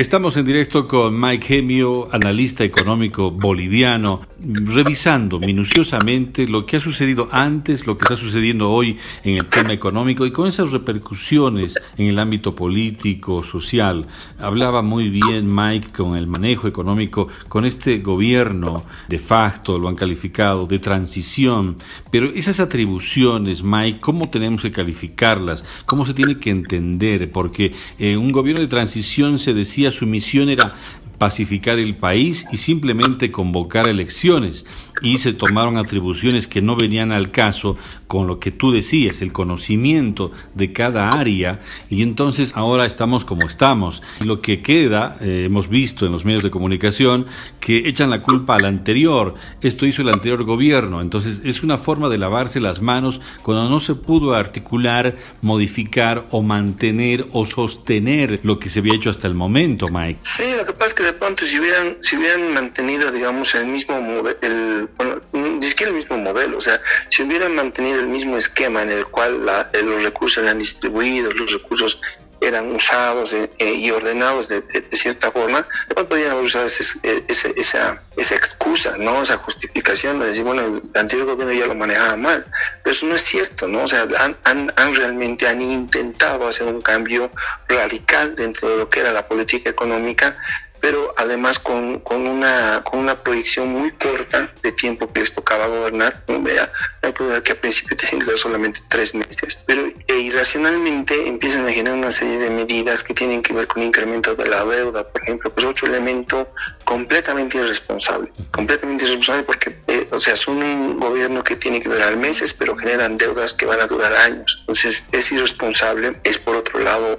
Estamos en directo con Mike Gemio, analista económico boliviano, revisando minuciosamente lo que ha sucedido antes, lo que está sucediendo hoy en el tema económico y con esas repercusiones en el ámbito político, social. Hablaba muy bien Mike con el manejo económico, con este gobierno de facto, lo han calificado, de transición, pero esas atribuciones, Mike, ¿cómo tenemos que calificarlas? ¿Cómo se tiene que entender? Porque en un gobierno de transición se decía su misión era pacificar el país y simplemente convocar elecciones y se tomaron atribuciones que no venían al caso con lo que tú decías, el conocimiento de cada área y entonces ahora estamos como estamos. Lo que queda, eh, hemos visto en los medios de comunicación, que echan la culpa al anterior, esto hizo el anterior gobierno, entonces es una forma de lavarse las manos cuando no se pudo articular, modificar o mantener o sostener lo que se había hecho hasta el momento, Mike. Sí, lo que pasa es que de pronto si hubieran, si hubieran mantenido, digamos, el mismo el, bueno, ni siquiera el mismo modelo, o sea, si hubieran mantenido el mismo esquema en el cual la, eh, los recursos eran distribuidos, los recursos eran usados eh, eh, y ordenados de, cierta forma, de pronto podrían haber usado esa, esa excusa, ¿no? Esa justificación de decir, bueno, el anterior gobierno ya lo manejaba mal. Pero eso no es cierto, ¿no? O sea, han, han realmente han intentado hacer un cambio radical dentro de lo que era la política económica pero además con, con, una, con una proyección muy corta de tiempo que les tocaba gobernar. Vea, hay que al principio tienen que ser solamente tres meses, pero e irracionalmente empiezan a generar una serie de medidas que tienen que ver con incremento de la deuda, por ejemplo, que es otro elemento completamente irresponsable, completamente irresponsable porque, eh, o sea, son un gobierno que tiene que durar meses, pero generan deudas que van a durar años. Entonces, es irresponsable, es por otro lado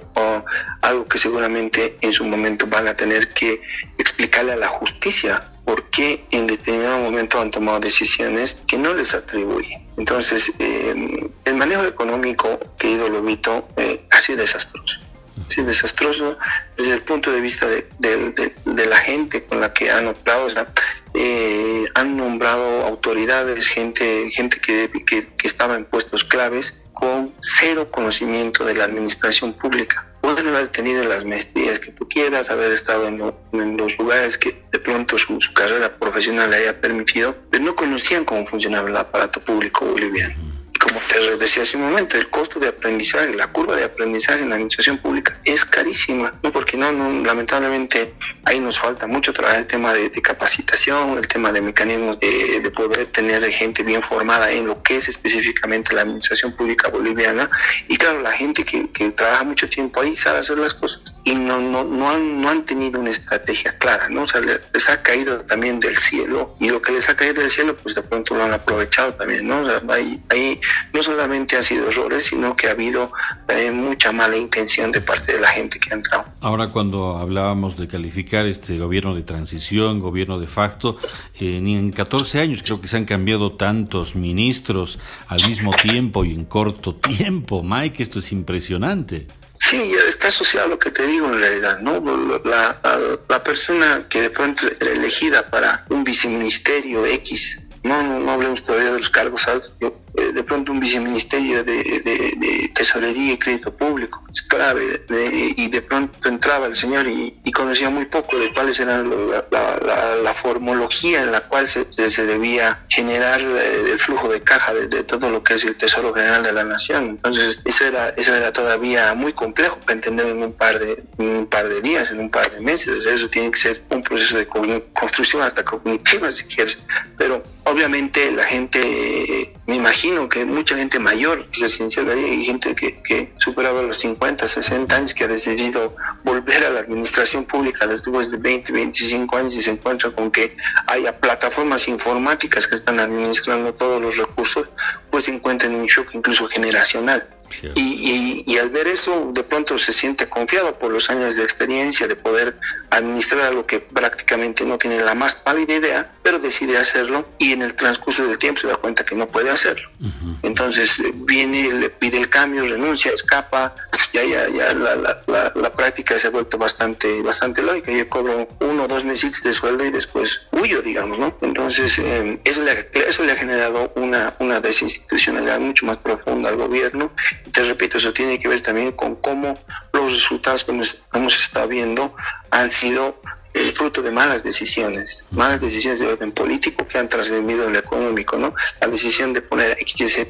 algo que seguramente en su momento van a tener que explicarle a la justicia por qué en determinado momento han tomado decisiones que no les atribuyen. Entonces, eh, el manejo económico, querido Lobito, eh, ha sido desastroso. Ha sido desastroso desde el punto de vista de, la gente con la que han operado. Eh, han nombrado autoridades, gente, gente que, estaba en puestos claves, con cero conocimiento de la administración pública pueden haber tenido las maestrías que tú quieras, haber estado en, los lugares que de pronto su, carrera profesional le haya permitido, pero no conocían cómo funcionaba el aparato público boliviano como te decía hace un momento, el costo de aprendizaje, la curva de aprendizaje en la administración pública es carísima, ¿no? porque no, no lamentablemente ahí nos falta mucho trabajar el tema de, capacitación, el tema de mecanismos de, de, poder tener gente bien formada en lo que es específicamente la administración pública boliviana. Y claro, la gente que, trabaja mucho tiempo ahí sabe hacer las cosas y no, no, han, no han tenido una estrategia clara, ¿no? O sea, les ha caído también del cielo y lo que les ha caído del cielo, pues de pronto lo han aprovechado también, ¿no? O sea, ahí, ahí no solamente han sido errores, sino que ha habido eh, mucha mala intención de parte de la gente que ha entrado. Ahora cuando hablábamos de calificar este gobierno de transición, gobierno de facto, eh, ni en 14 años creo que se han cambiado tantos ministros al mismo tiempo y en corto tiempo. Mike, esto es impresionante. Sí, está asociado a lo que te digo en realidad, ¿no? La, la, la persona que de pronto era elegida para un viceministerio X no, no, hablemos todavía de los cargos altos, eh, de pronto un viceministerio de, tesorería y crédito público es clave, y de pronto entraba el señor y, conocía muy poco de cuáles eran la, formología en la cual se, debía generar eh, el flujo de caja de, todo lo que es el Tesoro General de la Nación. Entonces, eso era, eso era todavía muy complejo para entender en un par de, un par de días, en un par de meses. Eso tiene que ser un proceso de construcción hasta cognitiva, si quieres. Pero obviamente la gente, me imagino que mucha gente mayor residencial hay gente que, que superaba los 50, 60 años que ha decidido volver a la administración pública después de 20, 25 años y se encuentra con que haya plataformas informáticas que están administrando todos los recursos, pues se encuentra en un shock incluso generacional. Y, y, al ver eso, de pronto se siente confiado por los años de experiencia de poder administrar algo que prácticamente no tiene la más pálida idea, pero decide hacerlo y en el transcurso del tiempo se da cuenta que no puede hacerlo. Entonces eh, viene, le pide el cambio, renuncia, escapa, ya, ya, ya la, la, la, práctica se ha vuelto bastante, bastante lógica. Yo cobro uno o dos meses de sueldo y después huyo, digamos, ¿no? Entonces eh, eso, le, eso le ha generado una, una institucionalidad mucho más profunda al gobierno. Te repito, eso tiene que ver también con cómo los resultados que hemos estado viendo han sido el fruto de malas decisiones, malas decisiones de orden político que han trascendido en lo económico, ¿no? La decisión de poner XYZ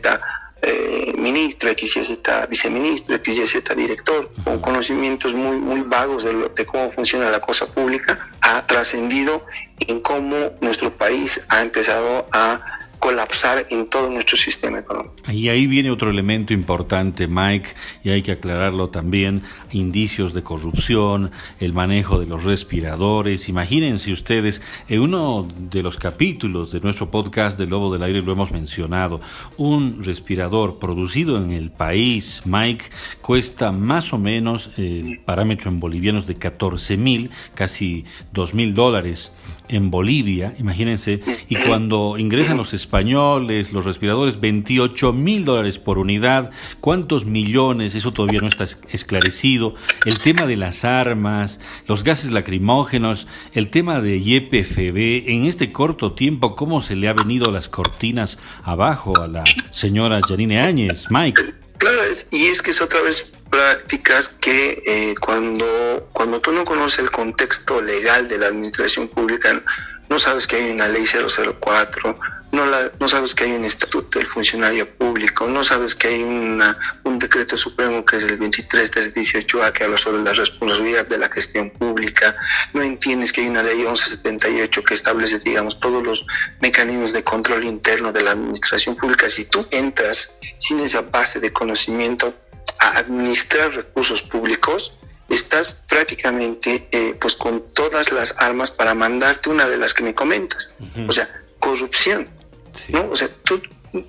eh, ministro, XYZ viceministro, XYZ director, con conocimientos muy, muy vagos de, de cómo funciona la cosa pública, ha trascendido en cómo nuestro país ha empezado a colapsar en todo nuestro sistema económico. Y ahí viene otro elemento importante, Mike, y hay que aclararlo también, indicios de corrupción, el manejo de los respiradores. Imagínense ustedes, en uno de los capítulos de nuestro podcast de Lobo del Aire lo hemos mencionado, un respirador producido en el país, Mike, cuesta más o menos, el parámetro en bolivianos de 14 mil, casi 2 mil dólares en Bolivia, imagínense, y cuando ingresan los españoles, los respiradores, 28 mil dólares por unidad, ¿cuántos millones? Eso todavía no está esclarecido. El tema de las armas, los gases lacrimógenos, el tema de YPFB, en este corto tiempo, ¿cómo se le ha venido las cortinas abajo a la señora Janine Áñez? Mike. Claro, y es que es otra vez prácticas que eh, cuando, cuando tú no conoces el contexto legal de la administración pública, no sabes que hay una ley 004, no, la, no sabes que hay un estatuto del funcionario público, no sabes que hay una, un decreto supremo que es el 23318A que habla sobre la responsabilidad de la gestión pública, no entiendes que hay una ley 1178 que establece, digamos, todos los mecanismos de control interno de la administración pública. Si tú entras sin esa base de conocimiento, a administrar recursos públicos, estás prácticamente eh, pues con todas las armas para mandarte una de las que me comentas. O sea, corrupción. ¿No? O sea, tú,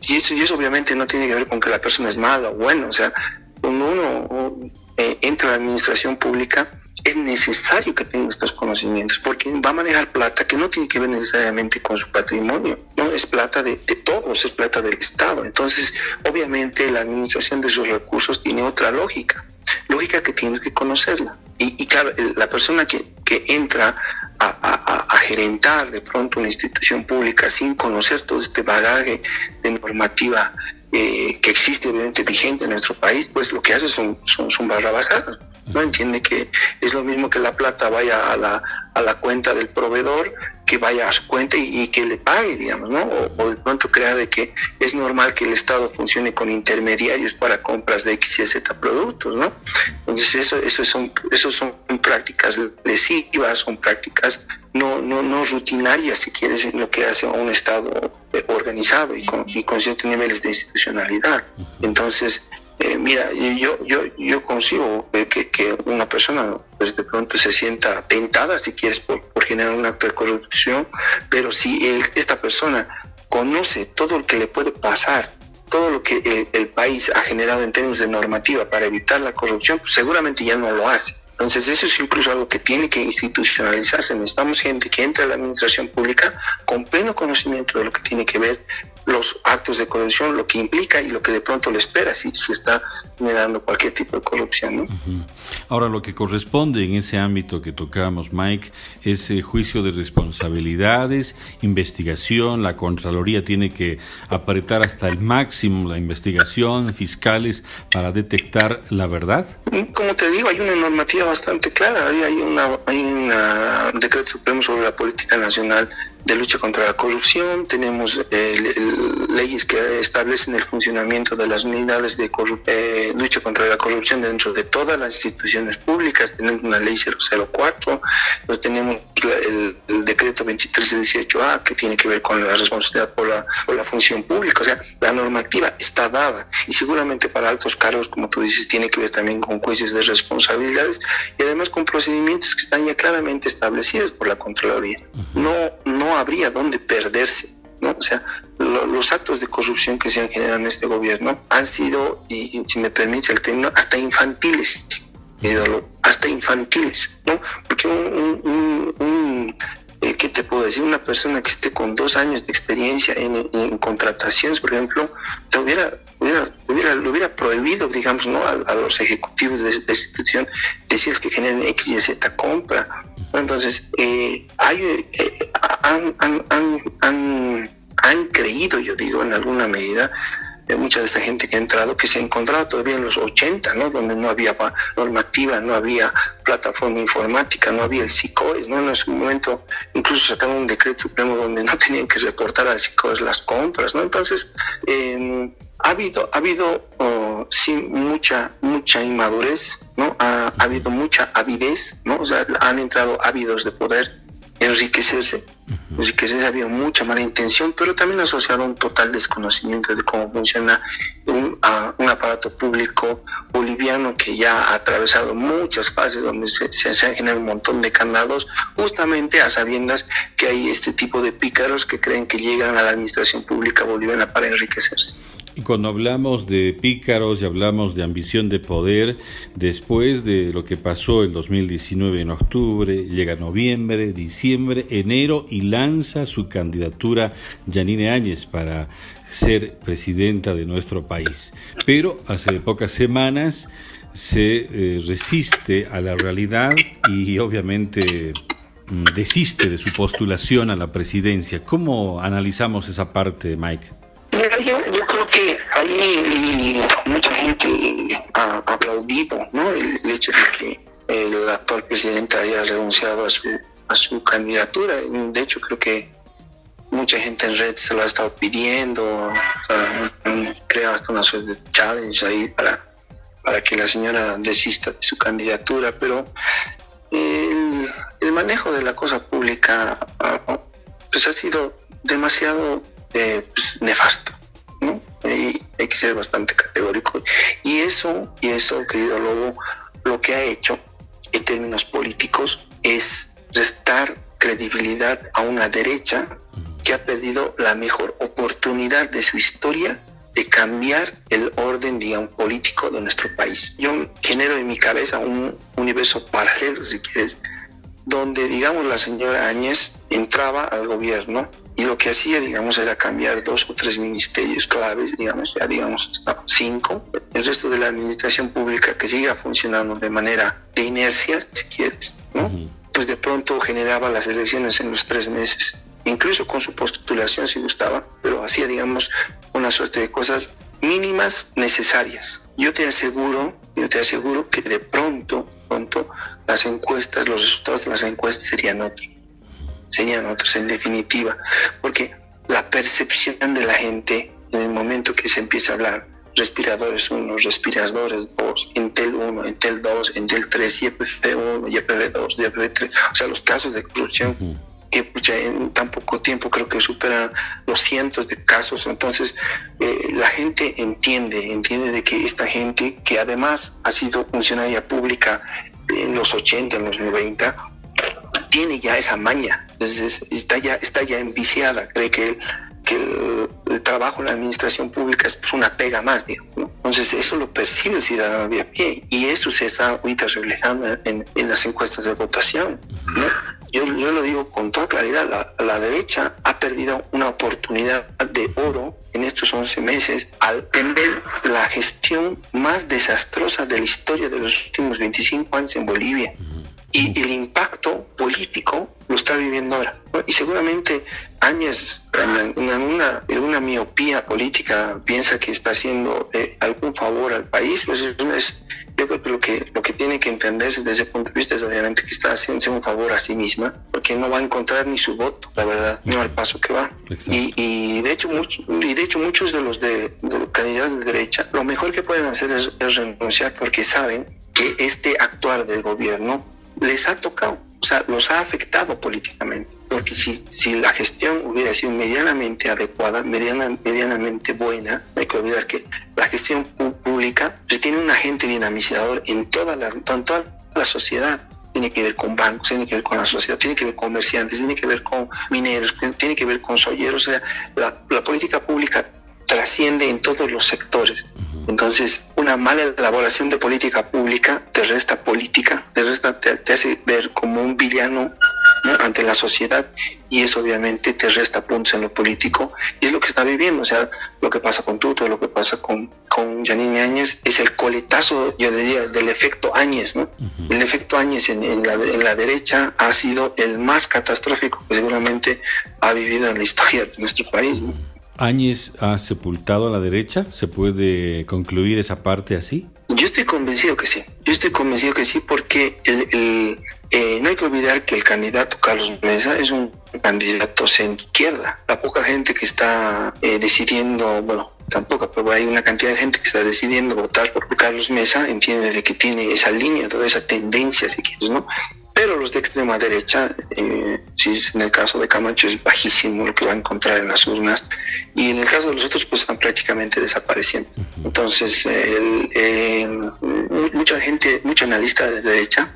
y eso, obviamente no tiene que ver con que la persona es mala o buena. O sea, cuando uno eh, entra a la administración pública, es necesario que tenga estos conocimientos, porque va a manejar plata que no tiene que ver necesariamente con su patrimonio, no es plata de, de todos, es plata del Estado. Entonces, obviamente, la administración de sus recursos tiene otra lógica, lógica que tienes que conocerla. Y, y claro, la persona que, que entra a, a, a, gerentar de pronto una institución pública sin conocer todo este bagaje de normativa eh, que existe obviamente vigente en nuestro país, pues lo que hace son, son, son barrabasadas. No entiende que es lo mismo que la plata vaya a la, a la cuenta del proveedor, que vaya a su cuenta y, que le pague, digamos, ¿no? O, de pronto crea de que es normal que el Estado funcione con intermediarios para compras de X y Z productos, ¿no? Entonces eso, eso son, eso son prácticas lesivas, son prácticas no, no, no rutinarias, si quieres, en lo que hace a un Estado eh, organizado y con, y con ciertos niveles de institucionalidad. Entonces, eh, mira, yo, yo, yo consigo que, que, una persona pues de pronto se sienta tentada, si quieres, por, por generar un acto de corrupción, pero si esta persona conoce todo lo que le puede pasar, todo lo que el, el, país ha generado en términos de normativa para evitar la corrupción, pues seguramente ya no lo hace. Entonces eso es incluso algo que tiene que institucionalizarse. Necesitamos gente que entre a la administración pública con pleno conocimiento de lo que tiene que ver los actos de corrupción, lo que implica y lo que de pronto le espera si se está generando cualquier tipo de corrupción. ¿no? Ahora, lo que corresponde en ese ámbito que tocamos, Mike, es el juicio de responsabilidades, investigación, la Contraloría tiene que apretar hasta el máximo la investigación, fiscales, para detectar la verdad. Como te digo, hay una normativa bastante clara, hay, una, hay un decreto supremo sobre la política nacional de lucha contra la corrupción, tenemos eh, leyes que establecen el funcionamiento de las unidades de eh, lucha contra la corrupción dentro de todas las instituciones públicas, tenemos una ley 004, pues tenemos el, el decreto 2318A que tiene que ver con la responsabilidad por la, por la función pública, o sea, la normativa está dada y seguramente para altos cargos, como tú dices, tiene que ver también con juicios de responsabilidades y además con procedimientos que están ya claramente establecidos por la Contraloría. No, no habría dónde perderse. ¿no? O sea, lo, los actos de corrupción que se han generado en este gobierno han sido, y, si me permite el término, hasta infantiles, hasta infantiles, ¿no? Porque un, un, un eh, ¿qué te puedo decir? Una persona que esté con dos años de experiencia en, en contrataciones, por ejemplo, te hubiera, hubiera, hubiera, lo hubiera prohibido, digamos, ¿no? A, a los ejecutivos de esta institución decirles que generen X y Z compra. Entonces, eh, hay, eh, han, han, han, han, creído, yo digo, en alguna medida, mucha de esta gente que ha entrado, que se encontraba todavía en los 80, ¿no? Donde no había normativa, no había plataforma informática, no había el SICOES, ¿no? En ese momento incluso sacaron un decreto supremo donde no tenían que reportar al SICOES las compras, ¿no? Entonces, em, ha habido, ha habido oh, sí, mucha, mucha inmadurez, ¿no? Ha, ha, habido mucha avidez, ¿no? O sea, han entrado ávidos de poder enriquecerse. Enriquecerse había mucha mala intención, pero también asociado a un total desconocimiento de cómo funciona un, un aparato público boliviano que ya ha atravesado muchas fases donde se, se, han generado un montón de candados, justamente a sabiendas que hay este tipo de pícaros que creen que llegan a la administración pública boliviana para enriquecerse. Y cuando hablamos de pícaros y hablamos de ambición de poder, después de lo que pasó el 2019 en octubre, llega noviembre, diciembre, enero y lanza su candidatura Janine Áñez para ser presidenta de nuestro país. Pero hace pocas semanas se eh, resiste a la realidad y obviamente mm, desiste de su postulación a la presidencia. ¿Cómo analizamos esa parte, Mike? Ahí mucha gente ha aplaudido ¿no? el, hecho de que el actual presidente haya renunciado a su, a su candidatura. De hecho, creo que mucha gente en red se lo ha estado pidiendo, crea hasta una suerte de challenge ahí para, para que la señora desista de su candidatura, pero el, el manejo de la cosa pública ah, pues ha sido demasiado eh, pues, nefasto, ¿no? Hay que ser bastante categórico. Y eso, y eso, querido Lobo, lo que ha hecho en términos políticos es restar credibilidad a una derecha que ha perdido la mejor oportunidad de su historia de cambiar el orden, digamos, político de nuestro país. Yo genero en mi cabeza un universo paralelo, si quieres, donde, digamos, la señora Áñez entraba al gobierno y lo que hacía, digamos, era cambiar dos o tres ministerios claves, digamos, ya digamos cinco, el resto de la administración pública que siga funcionando de manera de inercia, si quieres, ¿no? Pues de pronto generaba las elecciones en los tres meses, incluso con su postulación si gustaba, pero hacía, digamos, una suerte de cosas mínimas necesarias. Yo te aseguro, yo te aseguro que de pronto, pronto, las encuestas, los resultados de las encuestas serían otros serían otros en definitiva, porque la percepción de la gente en el momento que se empieza a hablar respiradores 1, respiradores 2, Intel 1, Intel 2, Intel 3, YPF 1, YPF 2, YPF 3, o sea, los casos de corrupción que en tan poco tiempo creo que superan los cientos de casos, entonces eh, la gente entiende, entiende de que esta gente que además ha sido funcionaria pública en los 80, en los 90, tiene ya esa maña, entonces está ya, está ya enviciada, cree que, el, que el, trabajo en la administración pública es pues, una pega más, Entonces eso lo percibe el ciudadano de a pie y eso se está ahorita reflejando en, en las encuestas de votación, Yo, yo, lo digo con toda claridad, la, la, derecha ha perdido una oportunidad de oro en estos 11 meses al tener la gestión más desastrosa de la historia de los últimos 25 años en Bolivia y el impacto político lo está viviendo ahora. Y seguramente Áñez, en una, en una miopía política, piensa que está haciendo eh, algún favor al país. Pues es, yo creo que lo, que lo que tiene que entenderse desde ese punto de vista es obviamente que está haciendo un favor a sí misma, porque no va a encontrar ni su voto, la verdad, no al paso que va. Y, y, de hecho, muchos y de hecho muchos de los, de, los candidatos de derecha, lo mejor que pueden hacer es renunciar porque saben que este actuar del gobierno les ha tocado, o sea, los ha afectado políticamente. Porque si, si la gestión hubiera sido medianamente adecuada, mediana, medianamente buena, hay que olvidar que la gestión pública pues, tiene un agente dinamizador en toda la, en la sociedad tiene que ver con bancos, tiene que ver con la sociedad, tiene que ver con comerciantes, tiene que ver con mineros, tiene que ver con solleros. O sea, la política pública trasciende en todos los sectores. Entonces, una mala elaboración de política pública te resta política, te, resta, te, hace ver como un villano ante la sociedad y eso obviamente te resta puntos en lo político y es lo que está viviendo, o sea, lo que pasa con Tuto, lo que pasa con, con Janine Áñez es el coletazo, yo diría, del efecto Áñez, ¿no? El efecto Áñez en, la, en, la, derecha ha sido el más catastrófico que seguramente ha vivido en la historia de nuestro país, ¿no? Áñez ha sepultado a la derecha. ¿Se puede concluir esa parte así? Yo estoy convencido que sí. Yo estoy convencido que sí porque el, eh, no hay que olvidar que el candidato Carlos Mesa es un candidato en izquierda. La poca gente que está eh, decidiendo, bueno, tampoco, pero hay una cantidad de gente que está decidiendo votar por Carlos Mesa, entiende de que tiene esa línea, toda esa tendencia, si quieres, ¿no? Pero los de extrema derecha, eh, si es en el caso de Camacho, es bajísimo lo que va a encontrar en las urnas. Y en el caso de los otros, pues están prácticamente desapareciendo. Entonces, eh, mucha gente, mucho analista de derecha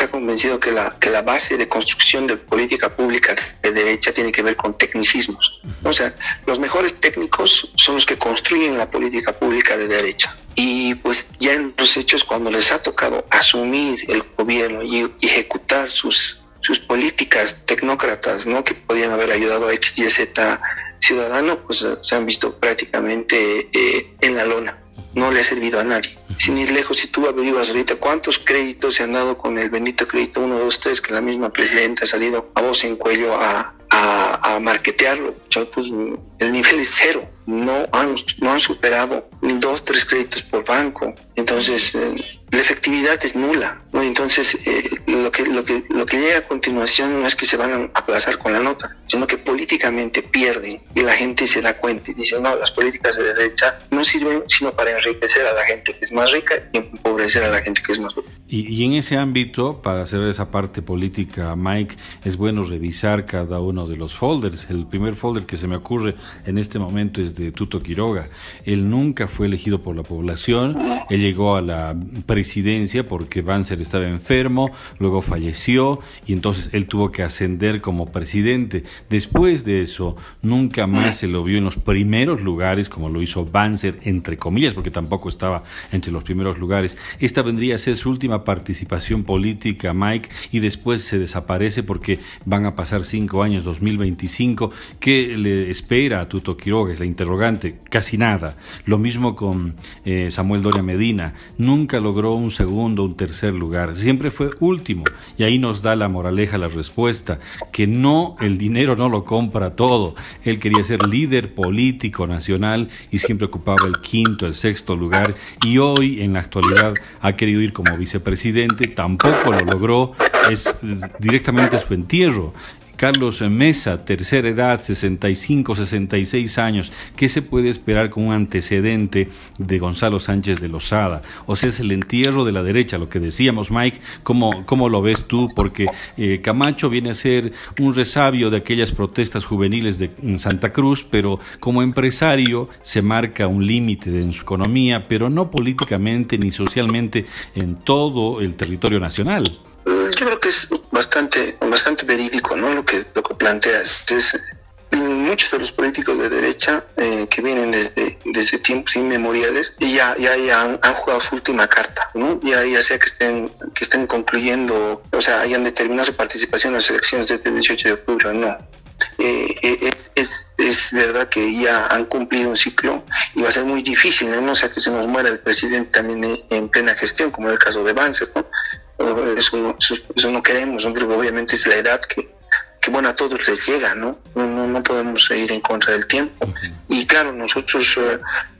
está convencido que la, que la base de construcción de política pública de derecha tiene que ver con tecnicismos. O sea, los mejores técnicos son los que construyen la política pública de derecha. Y pues ya en los hechos, cuando les ha tocado asumir el gobierno y ejecutar sus, sus políticas tecnócratas, ¿no? Que podían haber ayudado a X, Y, Z ciudadano, pues se han visto prácticamente eh, en la lona no le ha servido a nadie. Sin ir lejos, si tú averiguas ahorita cuántos créditos se han dado con el bendito crédito 1, 2, 3, que la misma presidenta ha salido a voz en cuello a, a, a marketearlo, pues el nivel es cero no han, no han superado ni dos, tres créditos por banco. Entonces, eh, la efectividad es nula. ¿no? Entonces, eh, lo, que, lo, que, lo que llega a continuación no es que se van a aplazar con la nota, sino que políticamente pierden y la gente se da cuenta y dice, no, las políticas de derecha no sirven sino para enriquecer a la gente que es más rica y empobrecer a la gente que es más pobre. Y, y en ese ámbito, para hacer esa parte política, Mike, es bueno revisar cada uno de los folders. El primer folder que se me ocurre en este momento es de Tuto Quiroga. Él nunca fue elegido por la población, él llegó a la presidencia porque Banzer estaba enfermo, luego falleció y entonces él tuvo que ascender como presidente. Después de eso, nunca más se lo vio en los primeros lugares como lo hizo Banzer, entre comillas, porque tampoco estaba entre los primeros lugares. Esta vendría a ser su última participación política, Mike, y después se desaparece porque van a pasar cinco años, 2025. ¿Qué le espera a Tuto Quiroga? Es la interrogante. Casi nada. Lo mismo con eh, Samuel Doria Medina. Nunca logró un segundo, un tercer lugar. Siempre fue último. Y ahí nos da la moraleja, la respuesta, que no, el dinero no lo compra todo. Él quería ser líder político nacional y siempre ocupaba el quinto, el sexto lugar. Y hoy, en la actualidad, ha querido ir como vicepresidente. Tampoco lo logró. Es directamente su entierro. Carlos Mesa, tercera edad, 65, 66 años. ¿Qué se puede esperar con un antecedente de Gonzalo Sánchez de Lozada? O sea, es el entierro de la derecha, lo que decíamos, Mike. ¿Cómo, cómo lo ves tú? Porque eh, Camacho viene a ser un resabio de aquellas protestas juveniles de Santa Cruz, pero como empresario se marca un límite en su economía, pero no políticamente ni socialmente en todo el territorio nacional. Yo creo que es bastante, bastante verídico, ¿no? Lo que, lo que planteas. Es, muchos de los políticos de derecha eh, que vienen desde, desde tiempos inmemoriales ya, ya, ya han, jugado su última carta, ¿no? Ya, ya sea que estén, que estén concluyendo, o sea, hayan determinado su participación en las elecciones desde el 18 de octubre, no. Eh, eh, es, es, es, verdad que ya han cumplido un ciclo y va a ser muy difícil, ¿no? O sea, que se nos muera el presidente también en, en plena gestión, como en el caso de Vance, ¿no? Eso no, eso no queremos, ¿no? Pero obviamente es la edad que, que, bueno, a todos les llega, ¿no? No, no podemos ir en contra del tiempo. Y claro, nosotros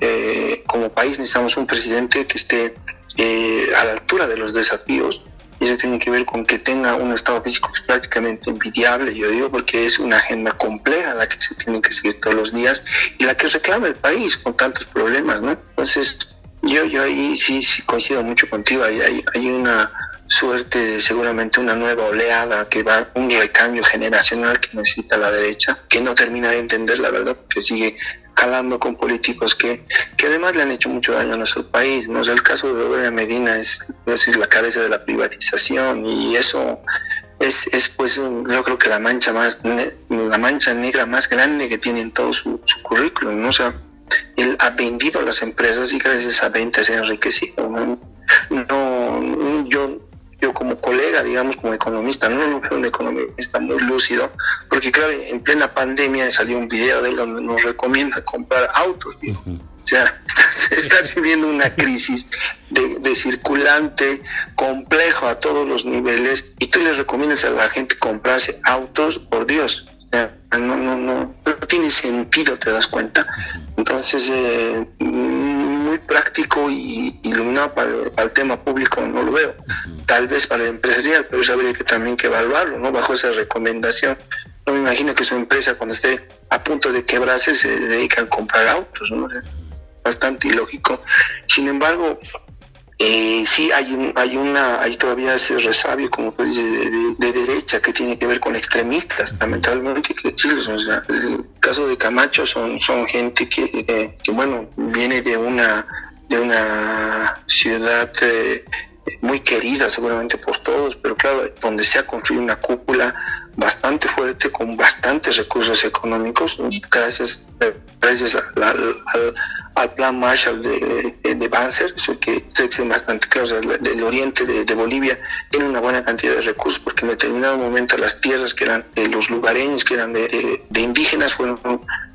eh, como país necesitamos un presidente que esté eh, a la altura de los desafíos y eso tiene que ver con que tenga un estado físico prácticamente envidiable, yo digo, porque es una agenda compleja la que se tiene que seguir todos los días y la que reclama el país con tantos problemas, ¿no? Entonces, yo, yo ahí sí, sí coincido mucho contigo, hay, hay, hay una suerte seguramente una nueva oleada que va un recambio generacional que necesita la derecha que no termina de entender la verdad porque sigue jalando con políticos que, que además le han hecho mucho daño a nuestro país no el caso de Doria Medina es, decir la cabeza de la privatización y eso es, es pues yo creo que la mancha más la mancha negra más grande que tiene en todo su, currículum ¿no? o sea él ha vendido a las empresas y gracias a venta se ha enriquecido no yo yo como colega, digamos, como economista, no veo un economista muy lúcido, porque claro, en plena pandemia salió un video de él donde nos recomienda comprar autos, O sea, estás viviendo una crisis de, de, circulante complejo a todos los niveles y tú le recomiendas a la gente comprarse autos, por Dios. no, no, no, tiene sentido, te das cuenta. Entonces, eh, muy práctico y iluminado para, el tema público no lo veo. Tal vez para el empresarial, pero eso habría que también que evaluarlo, ¿no? Bajo esa recomendación. No me imagino que su empresa cuando esté a punto de quebrarse se dedica a comprar autos, ¿no? Bastante ilógico. Sin embargo, eh, sí hay un, hay una hay todavía ese resabio como que dice de, derecha que tiene que ver con extremistas lamentablemente que o sea, el caso de Camacho son son gente que, eh, bueno viene de una de una ciudad eh, muy querida seguramente por todos pero claro donde se ha construido una cúpula bastante fuerte con bastantes recursos económicos gracias gracias al, al plan Marshall de, de, de Banzer, que es bastante claro, del oriente de, Bolivia tiene una buena cantidad de recursos porque en determinado momento las tierras que eran de los lugareños, que eran de, indígenas, fueron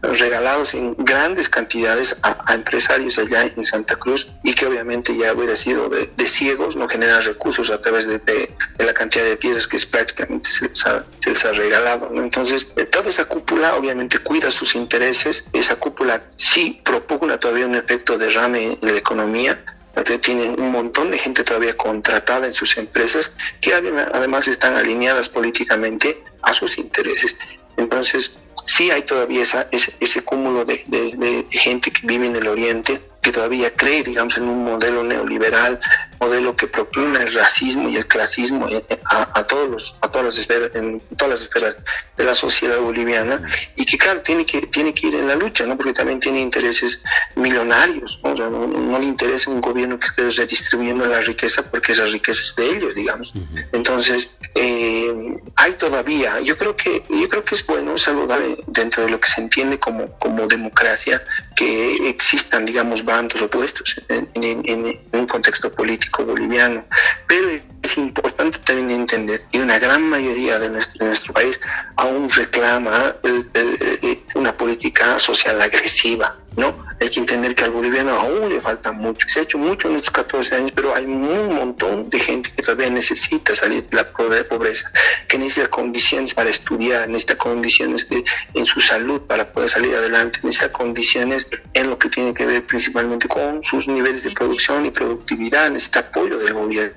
regalados en grandes cantidades a, empresarios allá en Santa Cruz y que obviamente ya hubiera sido de, ciegos, no genera recursos a través de, la cantidad de tierras que es prácticamente se les ha, se les ha regalado. Entonces, eh, toda esa cúpula obviamente cuida sus intereses, esa cúpula sí propugna todavía un efecto de derrame en la economía, tienen un montón de gente todavía contratada en sus empresas que además están alineadas políticamente a sus intereses. Entonces, sí hay todavía esa, ese, cúmulo de, de, gente que vive en el Oriente que todavía cree, digamos, en un modelo neoliberal, modelo que propugna el racismo y el clasismo a, todos los, a todas las esferas, en todas las esferas de la sociedad boliviana y que claro tiene que tiene que ir en la lucha, ¿no? Porque también tiene intereses millonarios, ¿no? no, le interesa un gobierno que esté redistribuyendo la riqueza porque esa riqueza es de ellos, digamos. Entonces eh, hay todavía, yo creo que yo creo que es bueno saludable dentro de lo que se entiende como como democracia que existan, digamos, bandos opuestos en, en, un contexto político boliviano. Pero es importante también entender que una gran mayoría de nuestro, nuestro país aún reclama una política social agresiva, ¿no? Hay que entender que al boliviano aún le falta mucho. Se ha hecho mucho en estos 14 años, pero hay un montón de gente que todavía necesita salir de la pobreza, que necesita condiciones para estudiar, necesita condiciones en su salud para poder salir adelante, necesita condiciones en lo que tiene que ver principalmente con sus niveles de producción y productividad, necesita apoyo del gobierno.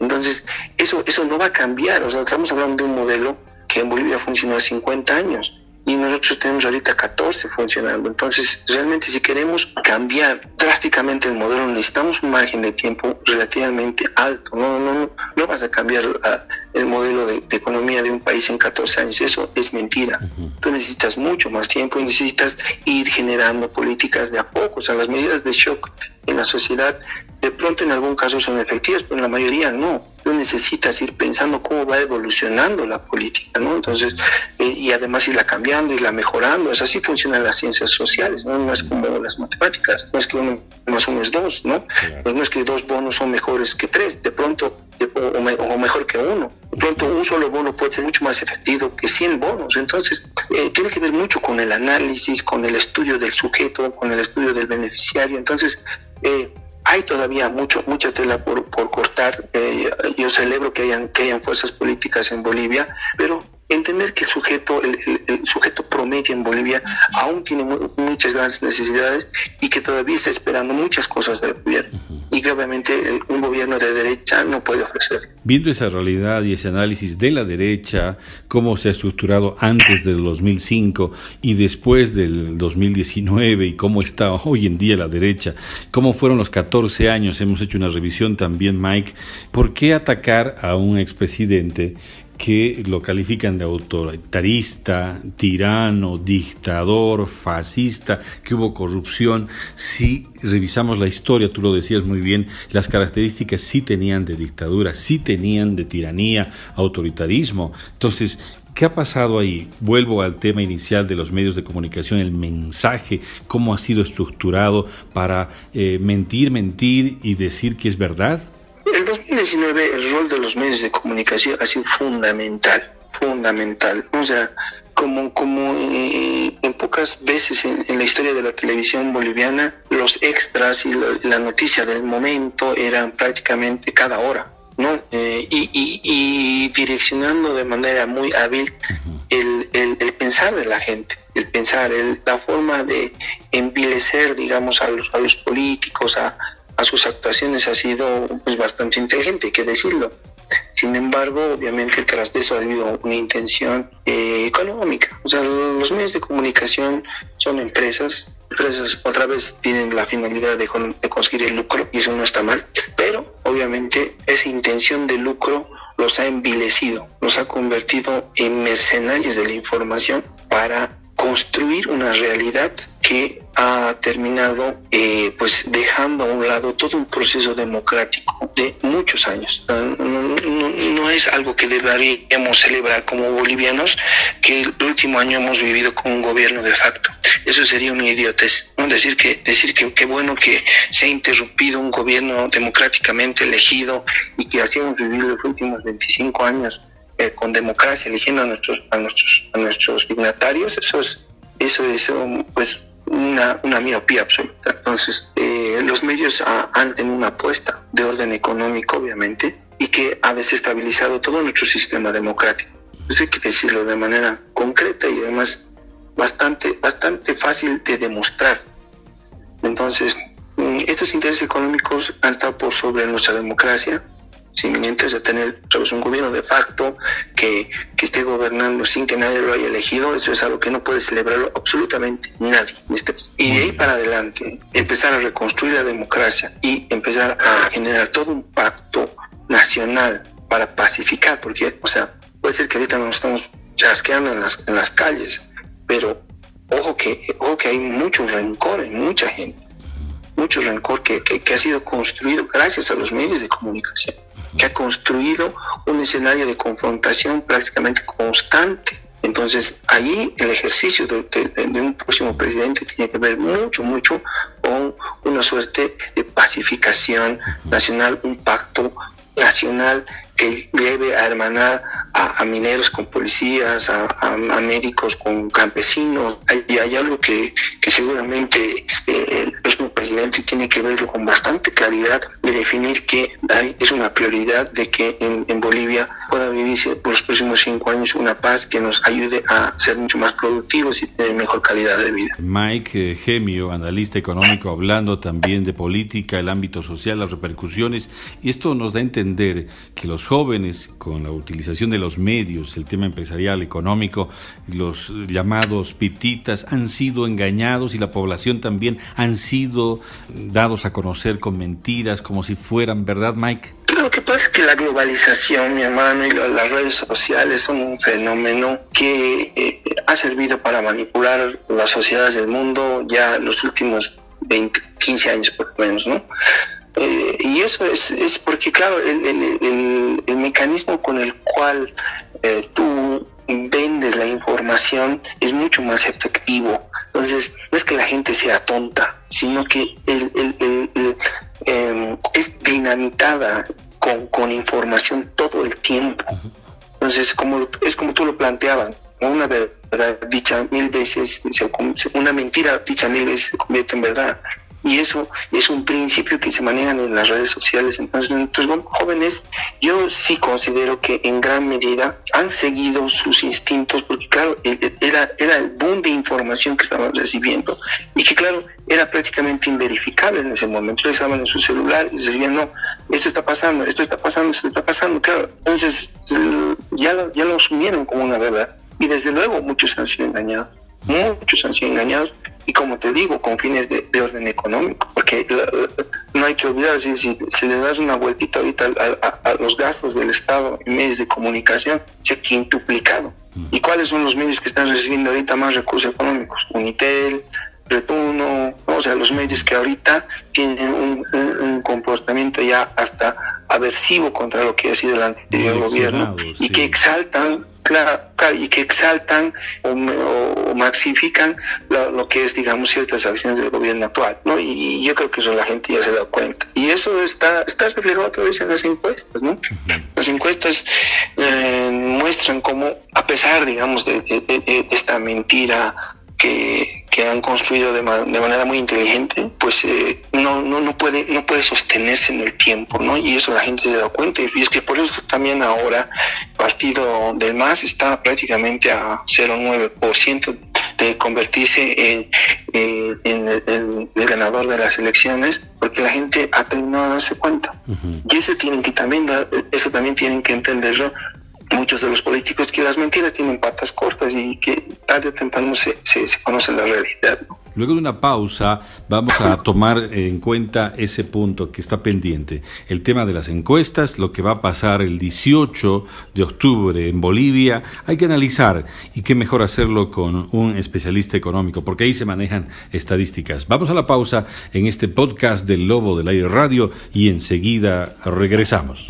Entonces, eso, eso no va a cambiar. O sea, estamos hablando de un modelo que en Bolivia funcionó hace 50 años y nosotros tenemos ahorita 14 funcionando. Entonces, realmente si queremos cambiar drásticamente el modelo, necesitamos un margen de tiempo relativamente alto. No, no, no, vas a cambiar el modelo de, economía de un país en 14 años. Eso es mentira. Tú necesitas mucho más tiempo y necesitas ir generando políticas de a poco. O sea, las medidas de shock en la sociedad de pronto en algún caso son efectivas, pero en la mayoría no. Necesitas ir pensando cómo va evolucionando la política, ¿no? Entonces, eh, y además irla cambiando, irla mejorando. Es así funcionan las ciencias sociales, ¿no? No es como las matemáticas, no es que uno más uno es dos, ¿no? Pues no es que dos bonos son mejores que tres, de pronto, o, mejor que uno. De pronto un solo bono puede ser mucho más efectivo que 100 bonos. Entonces, eh, tiene que ver mucho con el análisis, con el estudio del sujeto, con el estudio del beneficiario. Entonces, eh, hay todavía mucho, mucha tela por, por cortar. Eh, yo celebro que hayan, que hayan fuerzas políticas en Bolivia, pero entender que el sujeto, el, sujeto promedio en Bolivia aún tiene muchas grandes necesidades y que todavía está esperando muchas cosas del gobierno y que obviamente un gobierno de derecha no puede ofrecer. Viendo esa realidad y ese análisis de la derecha, cómo se ha estructurado antes del 2005 y después del 2019 y cómo está hoy en día la derecha, cómo fueron los 14 años, hemos hecho una revisión también, Mike, ¿por qué atacar a un expresidente que lo califican de autoritarista, tirano, dictador, fascista, que hubo corrupción. Si revisamos la historia, tú lo decías muy bien, las características sí tenían de dictadura, sí tenían de tiranía, autoritarismo. Entonces, ¿Qué ha pasado ahí? Vuelvo al tema inicial de los medios de comunicación, el mensaje, cómo ha sido estructurado para eh, mentir, mentir y decir que es verdad. En 2019 el rol de los medios de comunicación ha sido fundamental, fundamental. O sea, como, como eh, en pocas veces en, la historia de la televisión boliviana, los extras y la, noticia del momento eran prácticamente cada hora. ¿no? Eh, y, direccionando de manera muy hábil el, pensar de la gente, el pensar, el, la forma de envilecer, digamos, a los, a los políticos, a, a sus actuaciones ha sido pues, bastante inteligente, hay que decirlo. Sin embargo, obviamente tras de eso ha habido una intención eh, económica. O sea, los medios de comunicación son empresas. Empresas otra vez tienen la finalidad de, de conseguir el lucro y eso no está mal. Pero obviamente esa intención de lucro los ha envilecido, los ha convertido en mercenarios de la información para construir una realidad que ha terminado eh, pues dejando a un lado todo un proceso democrático de muchos años. No, es algo que deberíamos celebrar como bolivianos, que el último año hemos vivido con un gobierno de facto. Eso sería una idiotez. ¿no? Decir que decir que qué bueno que se ha interrumpido un gobierno democráticamente elegido y que así hemos vivido los últimos 25 años eh, con democracia eligiendo a nuestros a nuestros a nuestros dignatarios eso es eso es pues una, una miopía absoluta. Entonces eh, los medios han tenido una apuesta de orden económico obviamente y que ha desestabilizado todo nuestro sistema democrático. Eso hay que decirlo de manera concreta y además bastante bastante fácil de demostrar. Entonces mm, estos intereses económicos han estado por sobre nuestra democracia inminentes de tener un gobierno de facto que, que, esté gobernando sin que nadie lo haya elegido, eso es algo que no puede celebrarlo absolutamente nadie. Y de ahí para adelante, empezar a reconstruir la democracia y empezar a generar todo un pacto nacional para pacificar, porque, o sea, puede ser que ahorita nos estamos chasqueando en las, en las calles, pero ojo que, ojo que hay mucho rencor en mucha gente mucho rencor que, que, ha sido construido gracias a los medios de comunicación que ha construido un escenario de confrontación prácticamente constante. Entonces, ahí el ejercicio de, un próximo presidente tiene que ver mucho, mucho con una suerte de pacificación nacional, un pacto nacional que lleve a hermanar a, mineros con policías, a, médicos con campesinos. Y hay algo que, que seguramente eh, el próximo presidente tiene que verlo con bastante claridad de definir que hay, es una prioridad de que en, en, Bolivia pueda vivirse por los próximos cinco años una paz que nos ayude a ser mucho más productivos y tener mejor calidad de vida. Mike eh, Gemio, analista económico, hablando también de política, el ámbito social, las repercusiones, y esto nos da a entender que los jóvenes, con la utilización de los medios, el tema empresarial, económico, los llamados pititas han sido engañados y la población también han sido dados a conocer con mentiras como si fueran verdad, Mike. Lo que pasa es que la globalización, mi hermano, y las redes sociales son un fenómeno que eh, ha servido para manipular las sociedades del mundo ya los últimos 20, 15 años por lo menos, ¿no? Eh, y eso es, es porque, claro, el, el, el, mecanismo con el cual eh, tú vendes la información es mucho más efectivo. Entonces, no es que la gente sea tonta, sino que el, em, es dinamitada con, con, información todo el tiempo. Entonces, como, es como tú lo planteabas, una verdad dicha mil veces, una mentira dicha mil veces se convierte en verdad. Y eso es un principio que se maneja en las redes sociales. Entonces, nuestros jóvenes, yo sí considero que en gran medida han seguido sus instintos, porque claro, e, e, era, era el boom de información que estaban recibiendo y que claro, era prácticamente inverificable en ese momento. Ellos estaban en su celular y decían, no, esto está pasando, esto está pasando, esto está pasando. Claro, entonces ya lo, ya lo asumieron como una verdad. Y desde luego muchos han sido engañados, muchos han sido engañados y como te digo, con fines de, orden económico, porque no hay que olvidar, si, si, le das una vueltita ahorita a, los gastos del Estado en medios de comunicación, se ha quintuplicado. ¿Y cuáles son los medios que están recibiendo ahorita más recursos económicos? Unitel, Retuno, o sea, los medios que ahorita tienen un, comportamiento ya hasta aversivo contra lo que ha sido el anterior gobierno y que exaltan claro, y que exaltan o, maxifican lo, que es, digamos, ciertas acciones del gobierno actual, ¿no? Y, yo creo que eso la gente ya se da cuenta. Y eso está, está reflejado otra vez en las encuestas, ¿no? Las encuestas eh, muestran cómo, a pesar, digamos, de, esta mentira que, han construido de, de, manera muy inteligente, pues eh, no, no, no, puede, no puede sostenerse en el tiempo, ¿no? Y eso la gente se da cuenta. Y es que por eso también ahora el partido del MAS está prácticamente a 0,9% de convertirse en, en, el, ganador de las elecciones, porque la gente ha terminado de darse cuenta. Y eso tienen que también, eso también tienen que entenderlo muchos de los políticos que las mentiras tienen patas cortas y que tarde o temprano se, se, conoce la realidad. Luego de una pausa vamos a tomar en cuenta ese punto que está pendiente, el tema de las encuestas, lo que va a pasar el 18 de octubre en Bolivia, hay que analizar y qué mejor hacerlo con un especialista económico, porque ahí se manejan estadísticas. Vamos a la pausa en este podcast del Lobo del Aire Radio y enseguida regresamos.